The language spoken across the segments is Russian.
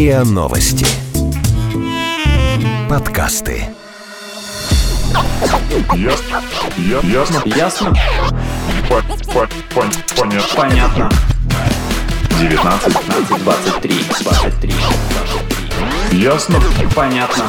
РИА Новости. Подкасты. Ясно. Я- Ясно. Ясно? По- по- пон- Понятно. Понятно. 19. 15, 23, 23, 23. Ясно. Понятно.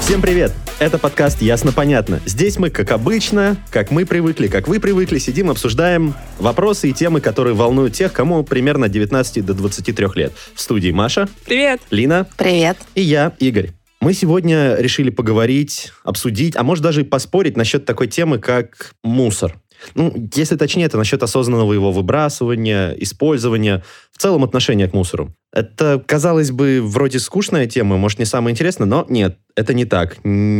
Всем привет! Это подкаст «Ясно-понятно». Здесь мы, как обычно, как мы привыкли, как вы привыкли, сидим, обсуждаем вопросы и темы, которые волнуют тех, кому примерно от 19 до 23 лет. В студии Маша, Привет. Лина Привет. и я, Игорь. Мы сегодня решили поговорить, обсудить, а может даже и поспорить насчет такой темы, как мусор. Ну, если точнее, это насчет осознанного его выбрасывания, использования, в целом отношения к мусору. Это, казалось бы, вроде скучная тема, может, не самая интересная, но нет, это не так.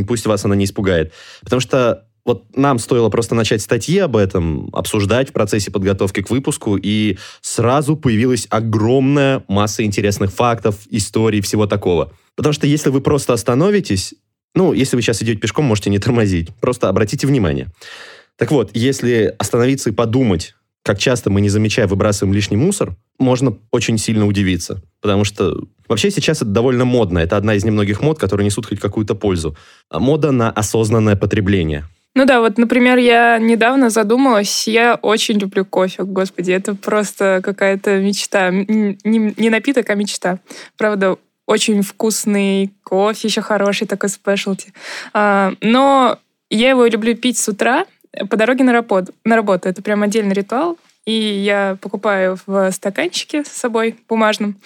Пусть вас она не испугает. Потому что вот нам стоило просто начать статьи об этом, обсуждать в процессе подготовки к выпуску, и сразу появилась огромная масса интересных фактов, историй, всего такого. Потому что если вы просто остановитесь, ну, если вы сейчас идете пешком, можете не тормозить, просто обратите внимание. Так вот, если остановиться и подумать, как часто мы, не замечая, выбрасываем лишний мусор, можно очень сильно удивиться. Потому что вообще сейчас это довольно модно. Это одна из немногих мод, которые несут хоть какую-то пользу. А Мода на осознанное потребление. Ну да, вот, например, я недавно задумалась, я очень люблю кофе, господи, это просто какая-то мечта. Не, не напиток, а мечта. Правда, очень вкусный кофе, еще хороший такой спешлти. А, но я его люблю пить с утра по дороге на работу. На работу. Это прям отдельный ритуал. И я покупаю в стаканчике с собой бумажном.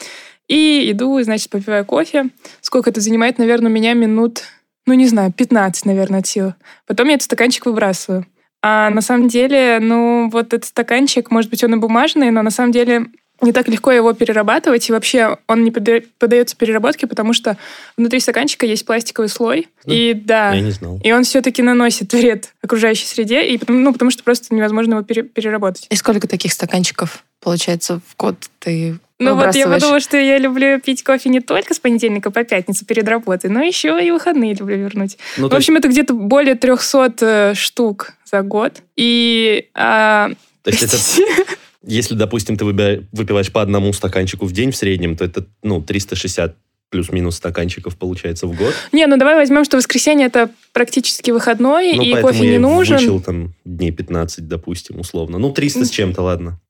И иду, значит, попиваю кофе. Сколько это занимает, наверное, у меня минут, ну, не знаю, 15, наверное, от силы. Потом я этот стаканчик выбрасываю. А на самом деле, ну, вот этот стаканчик, может быть, он и бумажный, но на самом деле не так легко его перерабатывать, и вообще он не поддается переработке, потому что внутри стаканчика есть пластиковый слой, Да? и да, Я не знал. и он все-таки наносит вред окружающей среде, и потому, ну, потому что просто невозможно его пере- переработать. И сколько таких стаканчиков, получается, в год ты Ну вот я подумала, что я люблю пить кофе не только с понедельника по пятницу перед работой, но еще и выходные люблю вернуть. Ну, В то есть- общем, это где-то более 300 э, штук за год. И... а, то есть это Если, допустим, ты выпиваешь по одному стаканчику в день в среднем, то это, ну, 360 плюс-минус стаканчиков получается в год. Не, ну давай возьмем, что воскресенье это практически выходной, Ну, и поэтому кофе не нужен. вычел там дней 15, допустим, условно. Ну, 300 с чем-то, ладно.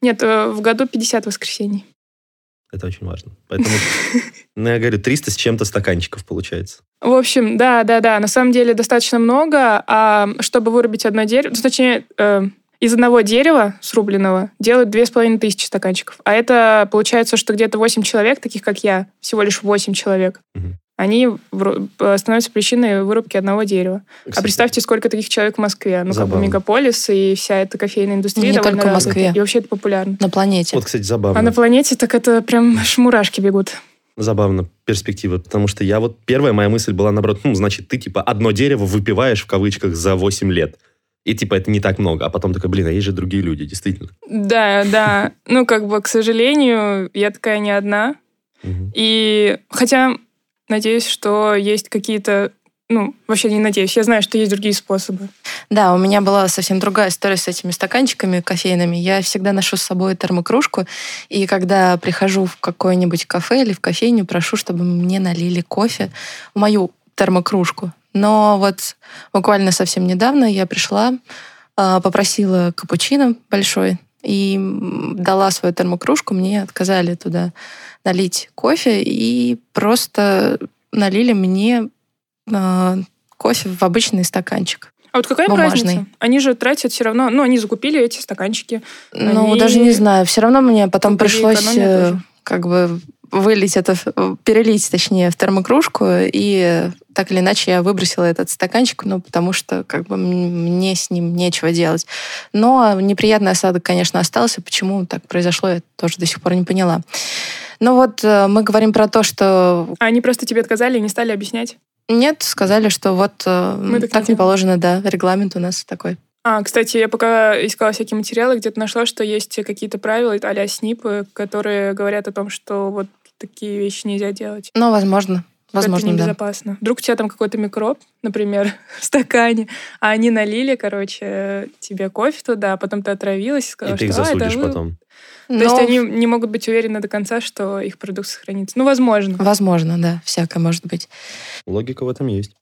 Нет, э, в году 50 воскресений. Это очень важно. Поэтому, ну, я говорю, 300 с чем-то стаканчиков получается. В общем, да, да, да, на самом деле достаточно много, а чтобы вырубить одно дерево, ну, точнее, э, из одного дерева срубленного делают две с половиной тысячи стаканчиков. А это получается, что где-то 8 человек, таких как я, всего лишь 8 человек, Мгм. они вру- э, становятся причиной вырубки одного дерева. А Кстати, представьте, сколько таких человек в Москве. Ну, как бы Забавно. мегаполис и вся эта кофейная индустрия Не только в развита. Москве. И вообще это популярно. на планете. Вот, кстати, забавно. А на планете так это прям шмурашки бегут. Забавно перспектива, потому что я вот... Первая моя мысль была, наоборот, ну, значит, ты, типа, одно дерево выпиваешь, в кавычках, за 8 лет. И, типа, это не так много. А потом такой, блин, а есть же другие люди, действительно. Да, да. Ну, как бы, к сожалению, я такая не одна. И хотя надеюсь, что есть какие-то... Ну, вообще не надеюсь, я знаю, что есть другие способы. Да, у меня была совсем другая история с этими стаканчиками кофейными. Я всегда ношу с собой термокружку, и когда прихожу в какое-нибудь кафе или в кофейню, прошу, чтобы мне налили кофе в мою термокружку. Но вот буквально совсем недавно я пришла, а, попросила капучино большой и дала свою термокружку, мне отказали туда налить кофе и просто налили мне а, кофе в обычный стаканчик. А вот какая Бумажный. разница? Они же тратят все равно... Ну, они закупили эти стаканчики. Ну, Они даже не знаю. Все равно мне потом пришлось э, как бы вылить это, в- перелить, точнее, в термокружку, и так или иначе я выбросила этот стаканчик, ну, потому что как бы мне с ним нечего делать. Но неприятный осадок, конечно, остался. Почему так произошло, я тоже до сих пор не поняла. Ну вот э, мы говорим про то, что А они просто тебе отказали и не стали объяснять? нет, сказали, что вот э, Мы так не так не положено, да, регламент у нас такой. А, кстати, я пока искала всякие материалы, где-то нашла, что есть какие-то правила а-ля СНИП, которые говорят о том, что вот такие вещи нельзя делать. Ну, возможно. Возможно, это да. небезопасно. Вдруг у тебя там какой-то микроб, например, в стакане, а они налили, короче, тебе кофе туда, а потом ты отравилась и И сказала, ты их что «А, это засудишь вы». потом. То есть Но, они не могут быть уверены до конца, что их продукт сохранится. Ну, возможно. Возможно, да, всякое может быть. Логика в этом есть.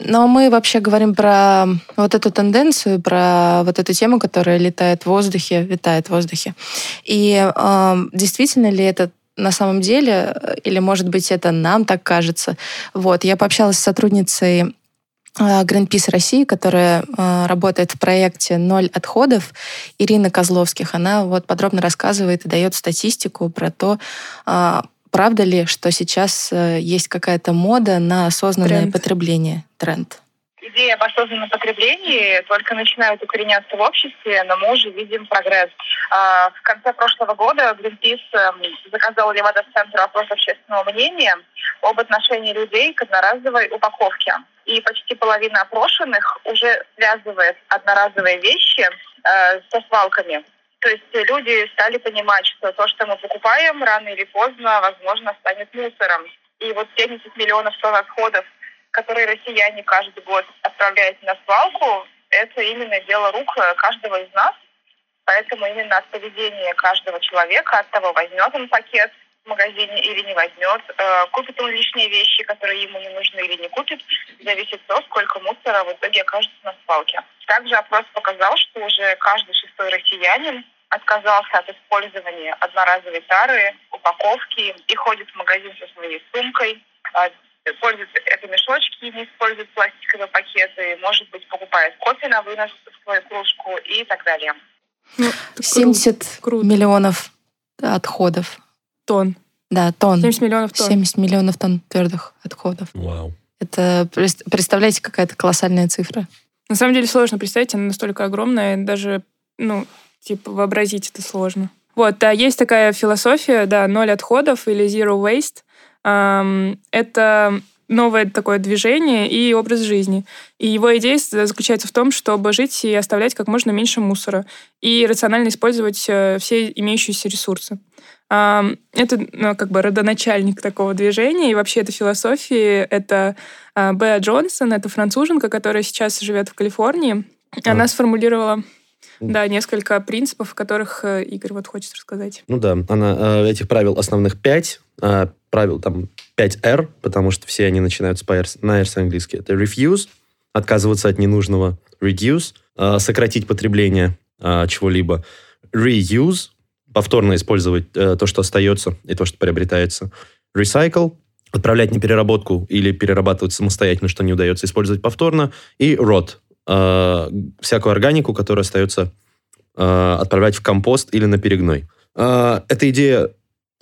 Но мы вообще говорим про вот эту тенденцию, про вот эту тему, которая летает в воздухе, витает в воздухе. И э, действительно ли это на самом деле, э, или, может быть, это нам так кажется. Вот, я пообщалась с сотрудницей э, Greenpeace России, которая э, работает в проекте «Ноль отходов», Ирина Козловских. Она вот подробно рассказывает и дает статистику про то, правда ли, что сейчас э, есть какая-то мода на осознанное Тренд. потребление, тренд. идеи об осознанном потреблении только начинают укореняться в обществе, но мы уже видим прогресс. А, В конце прошлого года Greenpeace эм, заказал Левада-центру опрос общественного мнения об отношении людей к одноразовой упаковке. И почти половина опрошенных уже связывает одноразовые вещи э, со свалками. То есть люди стали понимать, что то, что мы покупаем, рано или поздно, возможно, станет мусором. И вот 70 миллионов тонн отходов, которые россияне каждый год отправляют на свалку, это именно дело рук э, каждого из нас. Поэтому именно от поведения каждого человека, от того, возьмет он пакет в магазине или не возьмет, э, купит он лишние вещи, которые ему не нужны или не купит, зависит то, сколько мусора в итоге окажется на свалке. Также опрос показал, что уже каждый шестой россиянин отказался от использования одноразовой тары, упаковки и ходит в магазин со своей сумкой, а, пользуется это мешочки, не использует пластиковые пакеты, может быть, покупает кофе на вынос в свою кружку и так далее. Ну, это круто. 70 круто. миллионов отходов. тонн. Да, тонн. 70 миллионов тонн. 70 миллионов тонн твердых отходов. Вау. Это, представляете, какая-то колоссальная цифра. На самом деле сложно представить, она настолько огромная, даже, ну, типа, вообразить это сложно. Вот, да, есть такая философия, да, ноль отходов или zero waste. Ам, Это новое такое движение и образ жизни. И его идея заключается в том, чтобы жить и оставлять как можно меньше мусора и рационально использовать э, все имеющиеся ресурсы. Это ну, как бы родоначальник такого движения, и вообще этой философии это а, Беа Джонсон, это француженка, которая сейчас живет в Калифорнии. Она А. сформулировала да, несколько принципов, о которых э, Игорь вот хочет рассказать. Ну да, она, э, этих правил основных пять. э, правил там 5R, потому что все они начинаются по R, на R английский. Это refuse, отказываться от ненужного. Reduce, э, сократить потребление э, чего-либо. Reuse, повторно использовать э, то, что остается и то, что приобретается. Recycle, отправлять на переработку или перерабатывать самостоятельно, что не удается использовать повторно. И rot, э, всякую органику, которая остается э, отправлять в компост или на перегной. Э, эта идея,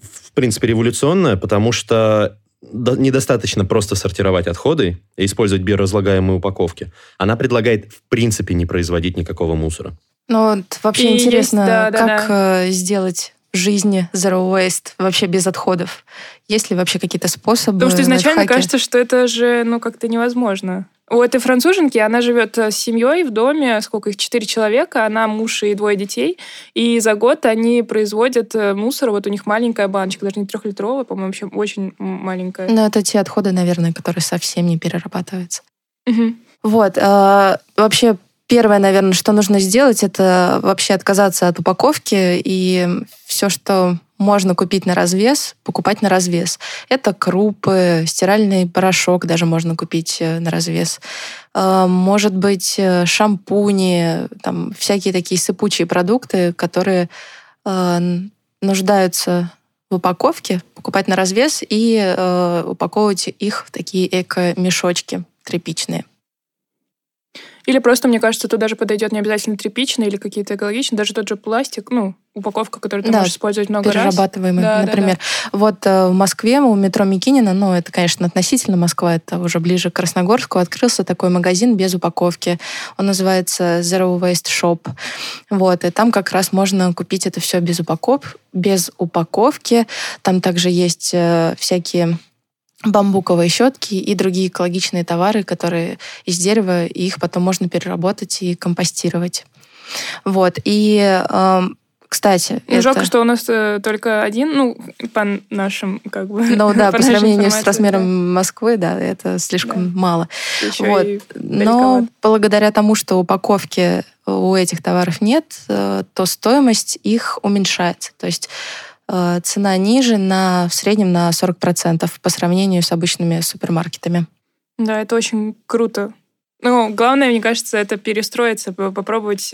в принципе, революционная, потому что до- недостаточно просто сортировать отходы и использовать биоразлагаемые упаковки. Она предлагает, в принципе, не производить никакого мусора. Ну, вот вообще И есть, интересно, да, да, как э, сделать жизни zero waste вообще без отходов? Есть ли вообще какие-то способы? Потому что изначально лайфхаки? кажется, что это же, ну, как-то невозможно. У этой француженки, она живет э, с семьей в доме, сколько их, четыре человека, она муж и двое детей, и за год они производят э, мусор, вот у них маленькая баночка, даже не трехлитровая, по-моему, вообще очень маленькая. Ну, это те отходы, наверное, которые совсем не перерабатываются. Мгм. Вот. э, вообще, первое, наверное, что нужно сделать, это вообще отказаться от упаковки и все, что можно купить на развес, покупать на развес. Это крупы, стиральный порошок даже можно купить э, на развес. Э, Может быть, э, шампуни, там всякие такие сыпучие продукты, которые нуждаются в упаковке, покупать на развес и упаковывать их в такие эко-мешочки тряпичные. Или просто, мне кажется, тут даже подойдет не обязательно тряпичный или какие-то экологичные, даже тот же пластик, ну, упаковка, которую ты Да, можешь использовать много раз. перерабатываемый, Да, да, например. Вот э, в Москве у метро Микинина, ну, это, конечно, относительно Москва, это уже ближе к Красногорску, открылся такой магазин без упаковки. Он называется Zero Waste Shop. Вот, и там как раз можно купить это все без, упаков... без упаковки. Там также есть э, всякие бамбуковые щетки и другие экологичные товары, которые из дерева, и их потом можно переработать и компостировать. Вот. И эм, Кстати, Ну, это- жалко, что у нас э, только один, ну, по нашим, как бы... Ну да, по, нашей сравнению с размером Москвы, да, это слишком мало. да, ещё Вот. и Но благодаря тому, что упаковки у этих товаров нет, э, то стоимость их уменьшается. То есть цена ниже на, в среднем на 40% по сравнению с обычными супермаркетами. Да, это очень круто. Ну, главное, мне кажется, это перестроиться, попробовать,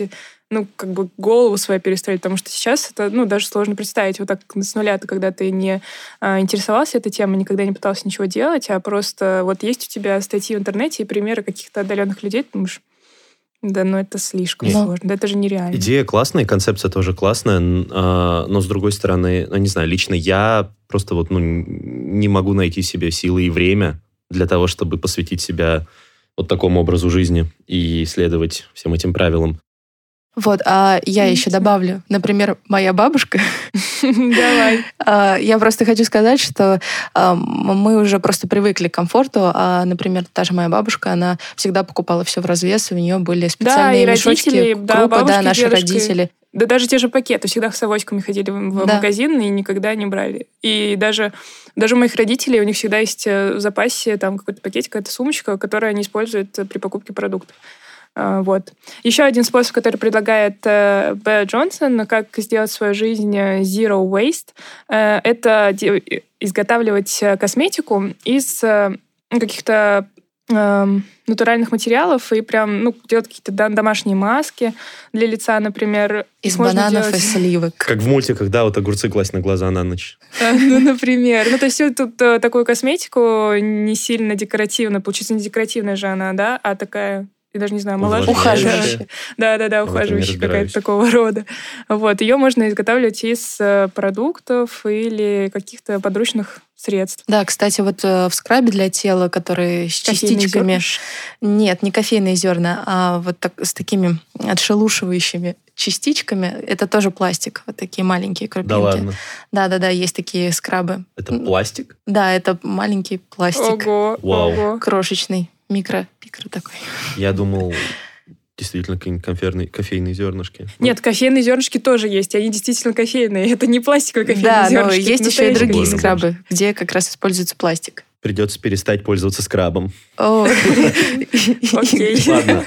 ну, как бы голову свою перестроить, потому что сейчас это, ну, даже сложно представить вот так с нуля, ты, когда ты не а, интересовался этой темой, никогда не пытался ничего делать, а просто вот есть у тебя статьи в интернете и примеры каких-то отдаленных людей, ты думаешь, да, ну это слишком Нет. сложно, да это же нереально. Идея классная, концепция тоже классная, а, но с другой стороны, ну, не знаю, лично я просто вот ну, не могу найти себе силы и время для того, чтобы посвятить себя вот такому образу жизни и следовать всем этим правилам. Вот, а я еще добавлю, например, моя бабушка. Давай. А, Я просто хочу сказать, что а, мы уже просто привыкли к комфорту. А, например, та же моя бабушка, она всегда покупала все в развес, у нее были специальные мешочки, родители, да, крупа, да, бабушки, наши дедушки. родители. Да даже те же пакеты. Всегда с авоськами ходили в в Да. магазин и никогда не брали. И даже, даже у моих родителей, у них всегда есть э, в запасе там какой-то пакетик, какая-то сумочка, которую они используют э, при покупке продуктов. А, Вот. Еще один способ, который предлагает э, Б. Джонсон, как сделать свою жизнь э, zero waste, э, это изготавливать косметику из каких-то эм, натуральных материалов и прям ну, делать какие-то домашние маски для лица, например. Из можно бананов и делать- сливок. Как в мультиках, да, вот огурцы класть на глаза на ночь. Ну, например. Ну, то есть тут такую косметику не сильно декоративно. Получится не декоративная же она, да, а такая, я даже не знаю, омолаживающая. Ухаживающая. Да, да, да, ухаживающая какая-то такого рода. Вот. Ее можно изготавливать из э, продуктов или каких-то подручных средств. Да, кстати, вот э, в скрабе для тела, который с Кофейные частичками... Нет, не кофейные зерна, а вот так, с такими отшелушивающими частичками. Это тоже пластик, вот такие маленькие крупинки. Да ладно. Да-да-да, есть такие скрабы. Это пластик? Да, это маленький пластик, Ого, Вау. ого. крошечный, микро, микро такой. Я думал, действительно, какие-нибудь конферные- кофейные зернышки. Нет, кофейные зернышки тоже есть, они действительно кофейные. Это не пластиковые кофейные да, но зернышки. это есть еще и другие Боже, скрабы, где как раз используется пластик. Придется перестать пользоваться скрабом. Окей. Ладно.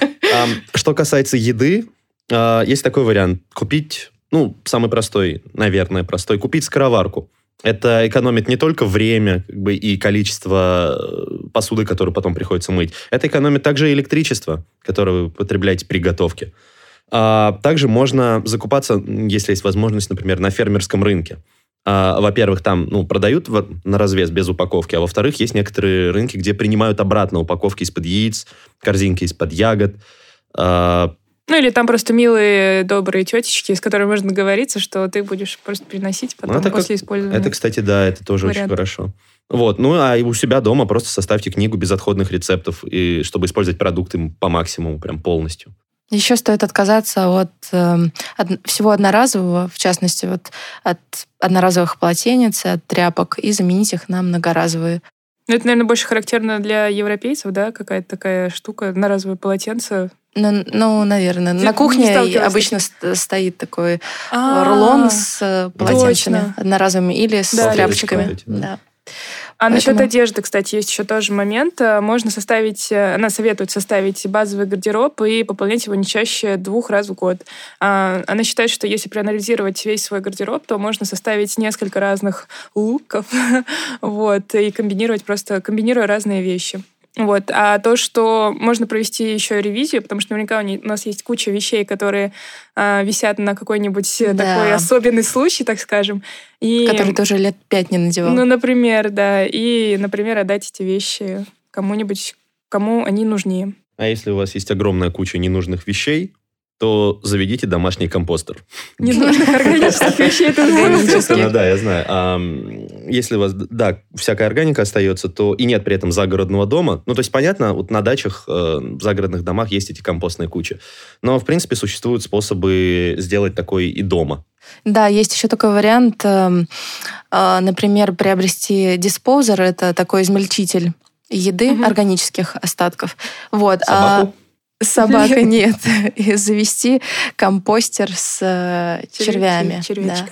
Что касается еды, а, есть такой вариант. Купить, ну, самый простой, наверное, простой, купить скороварку. Это экономит не только время как бы, и количество э, посуды, которую потом приходится мыть. Это экономит также электричество, которое вы потребляете при готовке. А также можно закупаться, если есть возможность, например, на фермерском рынке. А, во-первых, там ну, продают во- на развес без упаковки, а во-вторых, есть некоторые рынки, где принимают обратно упаковки из-под яиц, корзинки из-под ягод. А, Ну или там просто милые, добрые тетечки, с которыми можно договориться, что ты будешь просто приносить потом Ну, это как- после использования. это, кстати, да, это тоже очень Вариант. хорошо. Вот, ну а и у себя дома просто составьте книгу безотходных рецептов, и чтобы использовать продукты по максимуму, прям полностью. Еще стоит отказаться от эм, од- всего одноразового, в частности, вот от одноразовых полотенец, от тряпок, и заменить их на многоразовые. Ну, это, наверное, больше характерно для европейцев, да, какая-то такая штука, на разовое полотенце. Ну, ну, наверное. Ты На не кухне обычно ст- стоит такой А, рулон с э, полотенцами точно. одноразовыми или с Да, тряпочками. эти, да. Да. А насчет Поэтому- одежды, кстати, есть еще тоже момент. Э, Можно составить, э, она советует составить базовый гардероб и пополнять его не чаще двух раз в год. А, Она считает, что если проанализировать весь свой гардероб, то можно составить несколько разных луков, вот, и комбинировать просто, комбинируя разные вещи. Вот. А то, что можно провести еще ревизию, потому что наверняка у нас есть куча вещей, которые а, висят на какой-нибудь э, Да. такой особенный случай, так скажем. И... Который ты уже лет пять не надевал. Ну, например, да. И, например, отдать эти вещи кому-нибудь, кому они нужнее. А если у вас есть огромная куча ненужных вещей, то заведите домашний компостер. Ненужных органических вещей это Естественно, да, я знаю. Если у вас, да, всякая органика остается, то и нет при этом загородного дома. Ну, то есть, понятно, вот на дачах, э, в загородных домах есть эти компостные кучи. Но, в принципе, существуют способы сделать такой и дома. Да, есть еще такой вариант, эм, э, например, приобрести диспозер, это такой измельчитель еды органических остатков. Вот. а- Собаку? Собака нет. И завести компостер с э, червями.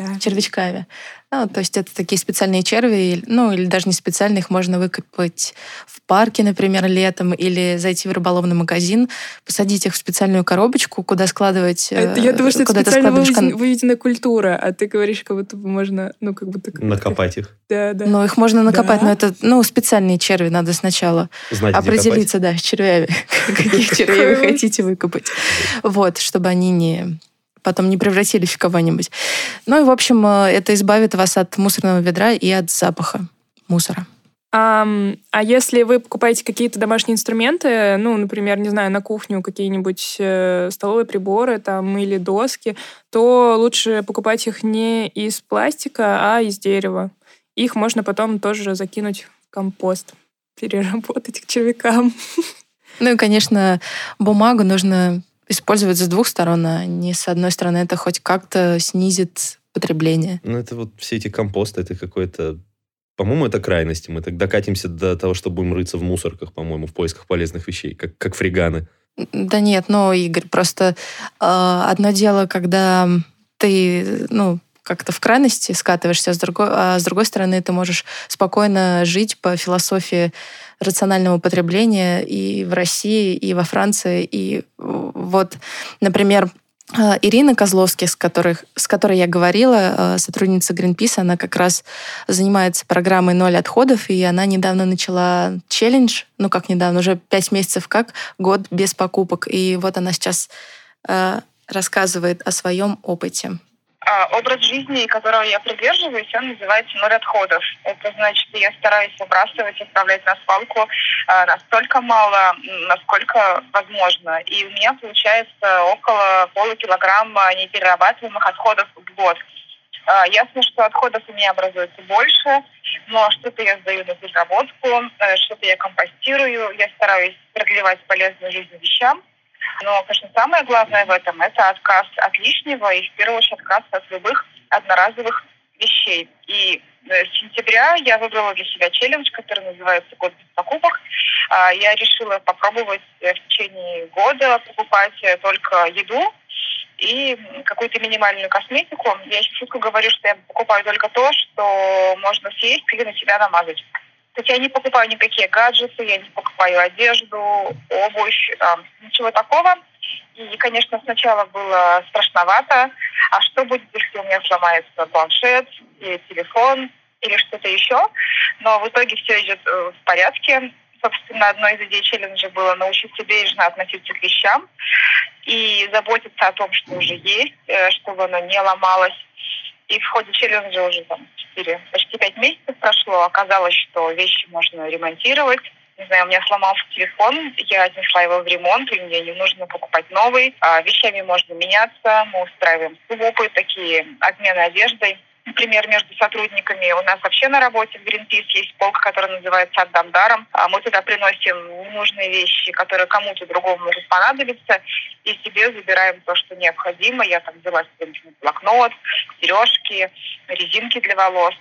Да, червячками. Ну, то есть это такие специальные черви, ну или даже не специальные, их можно выкопать в парке, например, летом, или зайти в рыболовный магазин, посадить их в специальную коробочку, куда складывать... Это, я думаю, что это специально кон- выведена культура, а ты говоришь, как будто бы можно, ну, как будто... Накопать их. Да, да. Но их можно накопать, Да. но это, ну, специальные черви надо сначала Знать, определиться, да, с червями. Каких червей вы хотите выкопать. Вот, чтобы они не потом не превратились в кого-нибудь. Ну и, в общем, э, это избавит вас от мусорного ведра и от запаха мусора. Ам, а если вы покупаете какие-то домашние инструменты, ну, например, не знаю, на кухню какие-нибудь э, столовые приборы там или доски, то лучше покупать их не из пластика, а из дерева. Их можно потом тоже закинуть в компост, переработать к червякам. Ну и, конечно, бумагу нужно использовать с двух сторон, а не с одной стороны. Это хоть как-то снизит потребление. Ну, это вот все эти компосты, это какое-то... По-моему, это крайности. Мы так докатимся до того, что будем рыться в мусорках, по-моему, в поисках полезных вещей, как, как фриганы. Да нет, ну, Игорь, просто э, одно дело, когда ты, ну, как-то в крайности скатываешься, а с, другой, а с другой стороны ты можешь спокойно жить по философии рационального потребления и в России, и во Франции. И вот, например, э, Ирина Козловский, с, которых, с которой я говорила, э, сотрудница Greenpeace, она как раз занимается программой «Ноль отходов», и она недавно начала челлендж, ну как недавно, уже пять месяцев как, год без покупок. И вот она сейчас э, рассказывает о своем опыте. А, Образ жизни, которого я придерживаюсь, он называется ноль отходов. Это значит, я стараюсь выбрасывать, отправлять на свалку а, настолько мало, насколько возможно. И у меня получается около полукилограмма неперерабатываемых отходов в год. А, Ясно, что отходов у меня образуется больше, но что-то я сдаю на переработку, э, что-то я компостирую, я стараюсь продлевать полезную жизнь вещам. Но, конечно, самое главное в этом – это отказ от лишнего и, в первую очередь, отказ от любых одноразовых вещей. И э, с сентября я выбрала для себя челлендж, который называется «Год без покупок». А, Я решила попробовать э, в течение года покупать э, только еду и какую-то минимальную косметику. Я еще шутку говорю, что я покупаю только то, что можно съесть или на себя намазать. Есть я не покупаю никакие гаджеты, я не покупаю одежду, обувь, ничего такого. И, конечно, сначала было страшновато. А что будет, если у меня сломается планшет или телефон или что-то еще? Но в итоге все идет э, в порядке. Собственно, одной из идей челленджа было научиться бережно относиться к вещам и заботиться о том, что уже есть, э, чтобы оно не ломалось. И в ходе челленджа уже там 4, почти 5 месяцев прошло. Оказалось, что вещи можно ремонтировать. Не знаю, у меня сломался телефон, я отнесла его в ремонт, и мне не нужно покупать новый. А вещами можно меняться, мы устраиваем свопы, такие обмены одеждой. Например, между сотрудниками у нас вообще на работе в Greenpeace есть полка, которая называется «Отдам даром». А Мы туда приносим ненужные вещи, которые кому-то другому могут понадобиться, и себе забираем то, что необходимо. Я там взяла себе блокнот, сережки, резинки для волос,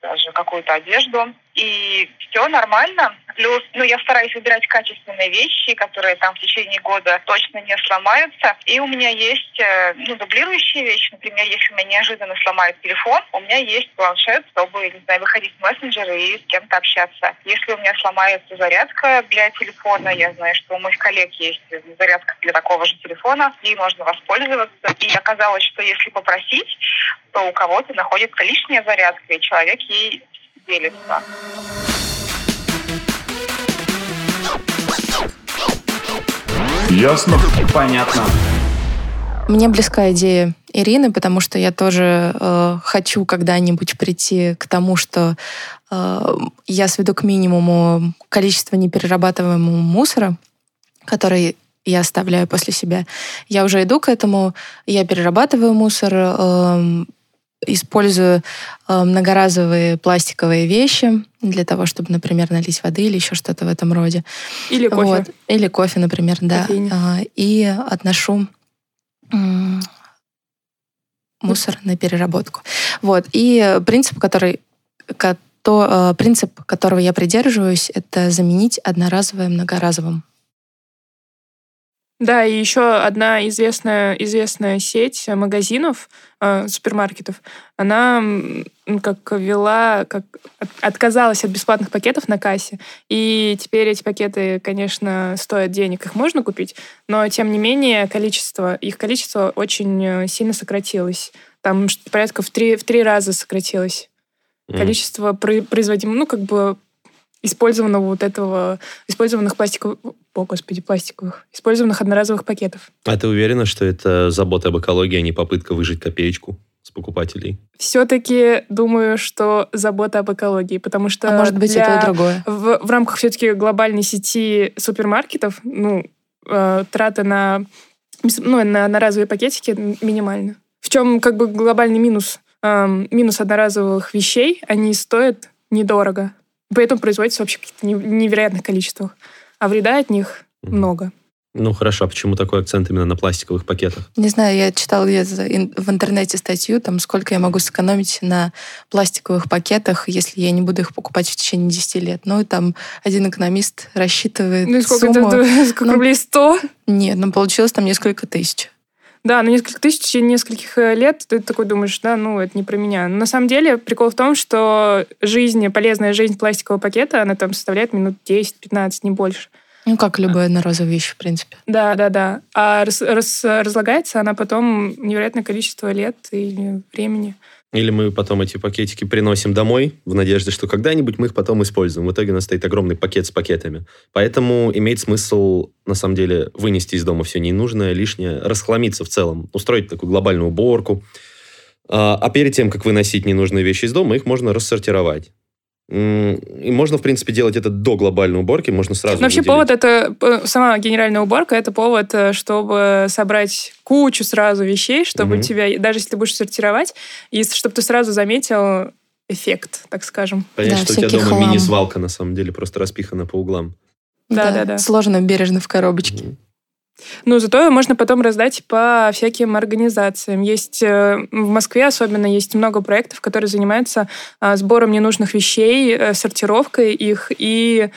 даже какую-то одежду. И все нормально. Плюс, ну, я стараюсь выбирать качественные вещи, которые там в течение года точно не сломаются. И у меня есть, э, ну, дублирующие вещи. Например, если у меня неожиданно сломает телефон, у меня есть планшет, чтобы, не знаю, выходить в мессенджеры и с кем-то общаться. Если у меня сломается зарядка для телефона, я знаю, что у моих коллег есть зарядка для такого же телефона, ей можно воспользоваться. И оказалось, что если попросить, то у кого-то находится лишняя зарядка, и человек ей делится. Ясно? Понятно. Мне близка идея Ирины, потому что я тоже э, хочу когда-нибудь прийти к тому, что э, я сведу к минимуму количество неперерабатываемого мусора, который я оставляю после себя. Я уже иду к этому, я перерабатываю мусор, э, использую э, многоразовые пластиковые вещи для того, чтобы, например, налить воды или еще что-то в этом роде. Или кофе. Вот. Или кофе, например, да. Кофейня. А, И отношу мусор на переработку. Вот. И принцип, который, кото- э, принцип, которого я придерживаюсь, это заменить одноразовое многоразовым. Да, и еще одна известная, известная сеть магазинов, э, супермаркетов, она как вела, как от- отказалась от бесплатных пакетов на кассе. И теперь эти пакеты, конечно, стоят денег. Их можно купить, но тем не менее количество, их количество очень э, сильно сократилось. Там порядка в три, в три раза сократилось М. количество про- производимого, ну, как бы использованного вот этого, использованных пластиковых, о, господи, пластиковых, использованных одноразовых пакетов. А ты уверена, что это забота об экологии, а не попытка выжить копеечку с покупателей? Все-таки думаю, что забота об экологии, потому что А может быть, для- и другое. в, в рамках все-таки глобальной сети супермаркетов, ну, э, траты на, ну, на одноразовые пакетики минимальны. В чем как бы глобальный минус? Эм, минус одноразовых вещей, они стоят недорого. Поэтому производятся вообще в каких-то не- невероятных количествах. А вреда от них Мгм. много. Ну хорошо, а почему такой акцент именно на пластиковых пакетах? Не знаю, я читала где-то в интернете статью, там, сколько я могу сэкономить на пластиковых пакетах, если я не буду их покупать в течение 10 лет. Ну, и там один экономист рассчитывает Ну и сколько, сумму. это, сколько ну, рублей? 100? Нет, ну, получилось там несколько тысяч. Да, на несколько тысяч в течение нескольких э, лет ты такой думаешь, да, ну, это не про меня. Но на самом деле прикол в том, что жизнь, полезная жизнь пластикового пакета, она там составляет минут 10-15, не больше. Ну, как любая одноразовая вещь, в принципе. Да, да, да. А рас- рас- разлагается она потом невероятное количество лет или времени. Или мы потом эти пакетики приносим домой в надежде, что когда-нибудь мы их потом используем. В итоге у нас стоит огромный пакет с пакетами. Поэтому имеет смысл, на самом деле, вынести из дома все ненужное, лишнее, расхламиться в целом, устроить такую глобальную уборку. А а перед тем, как выносить ненужные вещи из дома, их можно рассортировать. И можно, в принципе, делать это до глобальной уборки, можно сразу Но вообще выделить. повод это, э, сама генеральная уборка, это повод, э, чтобы собрать кучу сразу вещей, чтобы Мгм. у тебя, даже если ты будешь сортировать, и чтобы ты сразу заметил эффект, так скажем. Понять, Да, что у тебя дома хлам. мини-свалка, на самом деле, просто распихана по углам. Да, да, да. Сложно бережно в коробочке. М. Ну, зато можно потом раздать по всяким организациям. Есть э, в Москве особенно есть много проектов, которые занимаются а, сбором ненужных вещей, э, сортировкой их и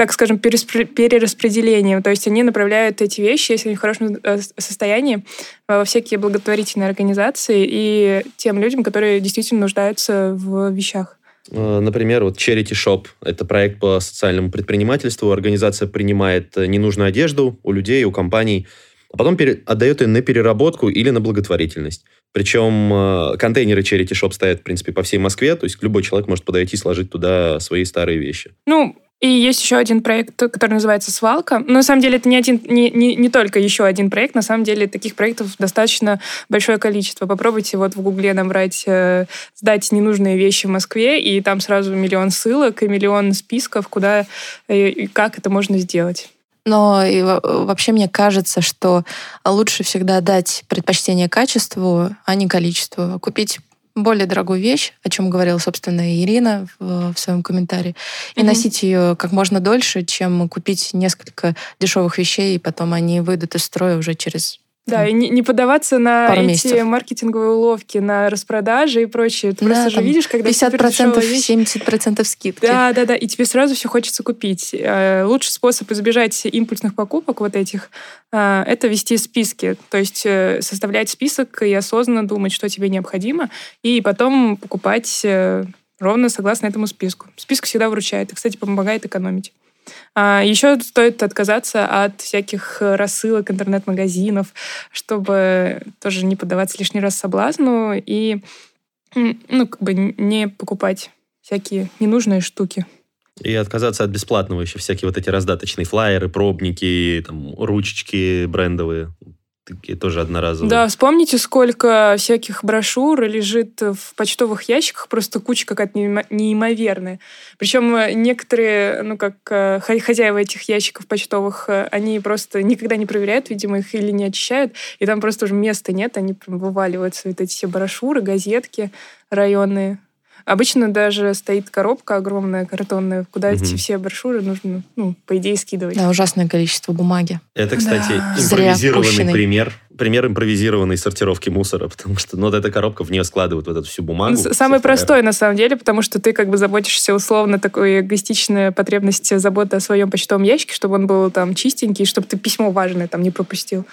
так скажем, перераспределением. То есть они направляют эти вещи, если они в хорошем э, состоянии, во всякие благотворительные организации и тем людям, которые действительно нуждаются в вещах. Э, Например, вот Charity Shop – это проект по социальному предпринимательству. Организация принимает э, ненужную одежду у людей, у компаний, а потом отдает ее на переработку или на благотворительность. Причем э, контейнеры Charity Shop стоят, в принципе, по всей Москве, то есть любой человек может подойти и сложить туда свои старые вещи. Ну, и есть еще один проект, который называется «Свалка». Но на самом деле это не, один, не, не, не только еще один проект. На самом деле таких проектов достаточно большое количество. Попробуйте вот в Гугле набрать э, «Сдать ненужные вещи в Москве», и там сразу миллион ссылок и миллион списков, куда э, и как это можно сделать. Но и во- вообще мне кажется, что лучше всегда дать предпочтение качеству, а не количеству. Купить более дорогую вещь, о чем говорила, собственно, Ирина в, в своем комментарии, и Мгм. носить ее как можно дольше, чем купить несколько дешевых вещей, и потом они выйдут из строя уже через... Да, и не, не поддаваться на Пару эти месяцев. маркетинговые уловки, на распродажи и прочее. Ты Да, просто же видишь, когда 50%, супердешевая вещь, 70% скидки. Да, да, да. И тебе сразу все хочется купить. Э, Лучший способ избежать импульсных покупок вот этих э, это вести списки. То есть э, составлять список и осознанно думать, что тебе необходимо, и потом покупать ровно согласно этому списку. Список всегда вручает и, кстати, помогает экономить. А еще стоит отказаться от всяких э, рассылок интернет-магазинов, чтобы тоже не поддаваться лишний раз соблазну и ну, как бы не покупать всякие ненужные штуки. И отказаться от бесплатного еще всякие вот эти раздаточные флайеры, пробники, там, ручечки брендовые. Такие тоже одноразовые. Да, вспомните, сколько всяких брошюр лежит в почтовых ящиках, просто куча какая-то неимо- неимоверная. Причем э, некоторые, ну, как э, хо- хозяева этих ящиков почтовых, э, они просто никогда не проверяют, видимо, их или не очищают, и там просто уже места нет, они прям вываливаются, вот эти все брошюры, газетки районные. Обычно даже стоит коробка огромная, картонная, куда Мгм. эти все брошюры нужно, ну, по идее, скидывать. Да, ужасное количество бумаги. Это, кстати, Да. Импровизированный пример. Пример импровизированной сортировки мусора, потому что, ну, вот эта коробка, в нее складывают вот эту всю бумагу. Ну, Самый простой, на самом деле, потому что ты как бы заботишься условно такой эгоистичная потребность заботы о своем почтовом ящике, чтобы он был там чистенький, чтобы ты письмо важное там не пропустил.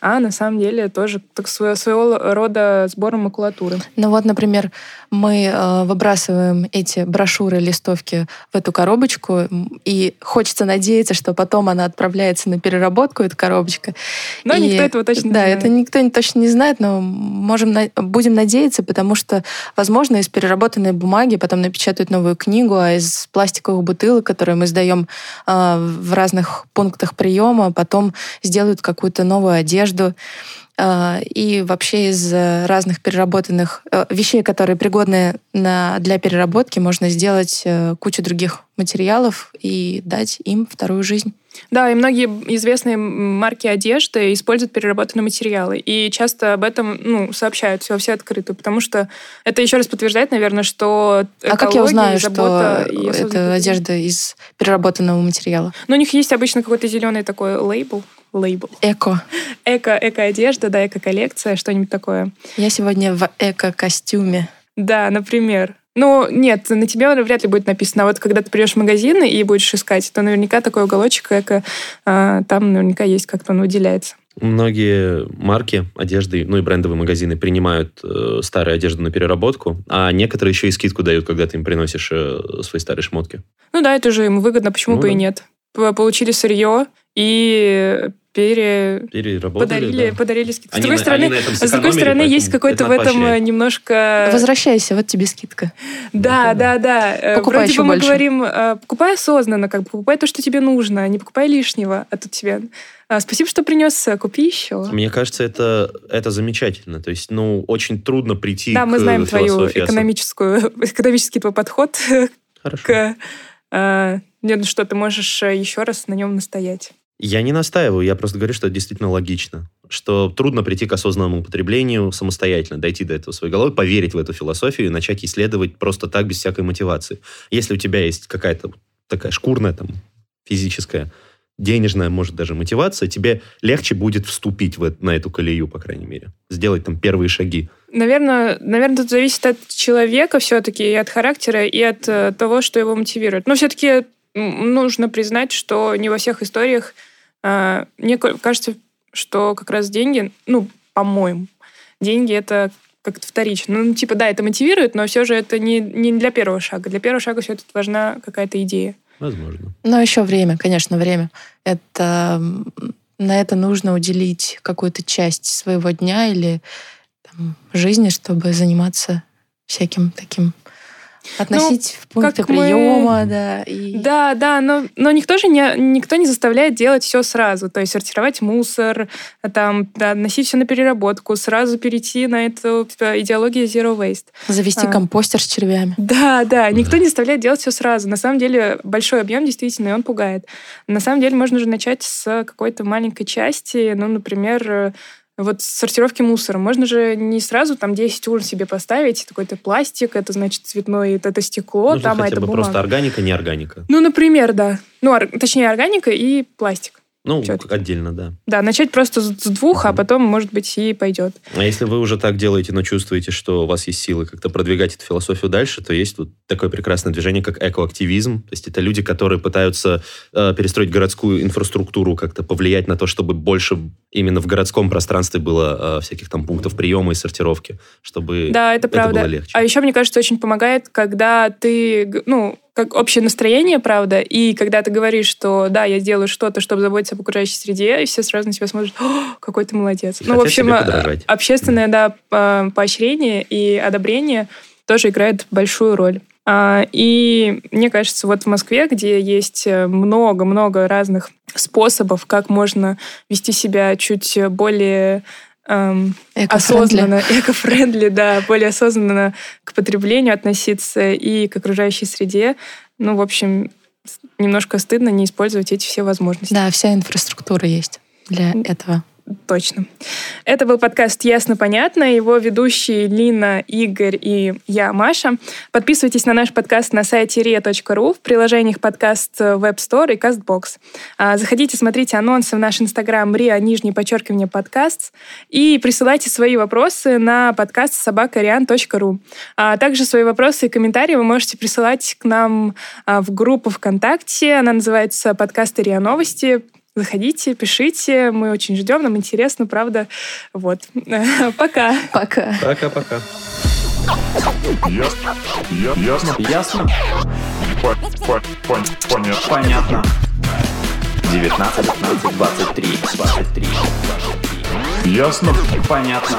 А на самом деле тоже так своего, своего рода сбором макулатуры. Ну вот, например, мы э, выбрасываем эти брошюры, листовки в эту коробочку, и хочется надеяться, что потом она отправляется на переработку, эта коробочка. Но И- никто этого точно не да, знает. это никто не- точно не знает, но можем будем надеяться, потому что, возможно, из переработанной бумаги потом напечатают новую книгу, а из пластиковых бутылок, которые мы сдаем а, в разных пунктах приема, потом сделают какую-то новую одежду. А, И вообще из э, разных переработанных э, вещей, которые пригодны на, для переработки, можно сделать э, кучу других материалов и дать им вторую жизнь. Да, и многие известные марки одежды используют переработанные материалы. И часто об этом ну, сообщают все, все открыто, потому что это еще раз подтверждает, наверное, что А как я узнаю, что это одежда из переработанного материала? Ну, у них есть обычно какой-то зеленый такой лейбл, лейбл. Эко. Эко, эко-одежда, да, эко-коллекция, что-нибудь такое. Я сегодня в эко-костюме. Да, например. Ну, нет, на тебе вряд ли будет написано. А вот когда ты придешь в магазин и будешь искать, то наверняка такой уголочек эко, а, там наверняка есть, как-то он выделяется. Многие марки одежды, ну и брендовые магазины принимают э, старую одежду на переработку, а некоторые еще и скидку дают, когда ты им приносишь э, свои старые шмотки. Ну да, это же им выгодно, почему Ну бы и да. нет. П- Получили сырье и пере... Переработали, подарили, да. подарили скидку. С Они другой на- стороны, с другой стороны, есть какой-то в этом поощряет. э, немножко... Возвращайся, вот тебе скидка. Да, Ну, да, да. Э, Покупай Вроде еще бы мы больше. говорим, э, покупай осознанно, как бы покупай то, что тебе нужно, не покупай лишнего, а тут тебе... «А, Спасибо, что принес, э, купи еще. Мне кажется, это, это замечательно. То есть, ну, очень трудно прийти Да, к мы знаем твою экономическую, экономический твой подход Хорошо. к... э, нет, ну что, ты можешь еще раз на нем настоять. Я не настаиваю, я просто говорю, что это действительно логично. Что трудно прийти к осознанному потреблению самостоятельно, дойти до этого своей головой, поверить в эту философию и начать исследовать просто так, без всякой мотивации. Если у тебя есть какая-то такая шкурная, там, физическая, денежная, может, даже мотивация, тебе легче будет вступить в, э- на эту колею, по крайней мере. Сделать там первые шаги. Наверное, наверное, тут зависит от человека все-таки, и от характера, и от э, того, что его мотивирует. Но все-таки нужно признать, что не во всех историях э, мне ка- кажется, что как раз деньги, ну, по-моему, деньги это как-то вторично. Ну, типа, да, это мотивирует, но все же это не, не для первого шага. Для первого шага все-таки важна какая-то идея. Возможно. Но еще время, конечно, время. Это на это нужно уделить какую-то часть своего дня или там, жизни, чтобы заниматься всяким таким относить в пункты как мы- приема, да. И... Да, да, но, но никто же не, никто не заставляет делать все сразу. То есть сортировать мусор, там, да, носить все на переработку, сразу перейти на эту типа, идеологию zero waste. Завести А. компостер с червями. Да, да, никто не заставляет делать все сразу. На самом деле большой объем действительно, и он пугает. На самом деле можно же начать с какой-то маленькой части, ну, например, вот с сортировки мусора. Можно же не сразу там 10 урн себе поставить, такой-то пластик, это значит цветной, это, стекло, Нужно там, а хотя это бы бумага. просто органика, не органика. Ну, например, да. Ну, ор- точнее, органика и пластик. Ну, Всё-таки. отдельно, да. Да, начать просто с двух, а Мгм. потом, может быть, и пойдет. А если вы уже так делаете, но чувствуете, что у вас есть силы как-то продвигать эту философию дальше, то есть тут такое прекрасное движение, как экоактивизм. То есть это люди, которые пытаются э, перестроить городскую инфраструктуру, как-то повлиять на то, чтобы больше именно в городском пространстве было э, всяких там пунктов приема и сортировки, чтобы Да, это правда. было легче. А еще, мне кажется, очень помогает, когда ты, ну, как общее настроение, правда, и когда ты говоришь, что да, я делаю что-то, чтобы заботиться об окружающей среде, и все сразу на тебя смотрят, «О, какой ты молодец. И ну, в общем, а, общественное, да, по- поощрение и одобрение тоже играет большую роль. А, И мне кажется, вот в Москве, где есть э, много-много разных способов, как можно вести себя чуть более эм, осознанно, эко-френдли, да, более осознанно к потреблению относиться и к окружающей среде. Ну, в общем, немножко стыдно не использовать эти все возможности. Да, вся инфраструктура есть для этого. Точно. Это был подкаст «Ясно-понятно». Его ведущие Лина, Игорь и я, Маша. Подписывайтесь на наш подкаст на сайте ria.ru в приложениях подкаст Web Store и CastBox. А, заходите, смотрите анонсы в наш инстаграм ria, нижнее подчеркивание, подкаст. И присылайте свои вопросы на подкаст собакариан.ру. А также свои вопросы и комментарии вы можете присылать к нам а, в группу ВКонтакте. Она называется «Подкасты РИА Новости». Заходите, пишите, мы очень ждем, нам интересно, правда. Вот. Пока. Пока. Пока-пока. Ясно? Ясно? По- по- пон- понятно. Понятно. 19, 15, 23, 23, 23. Ясно? Понятно.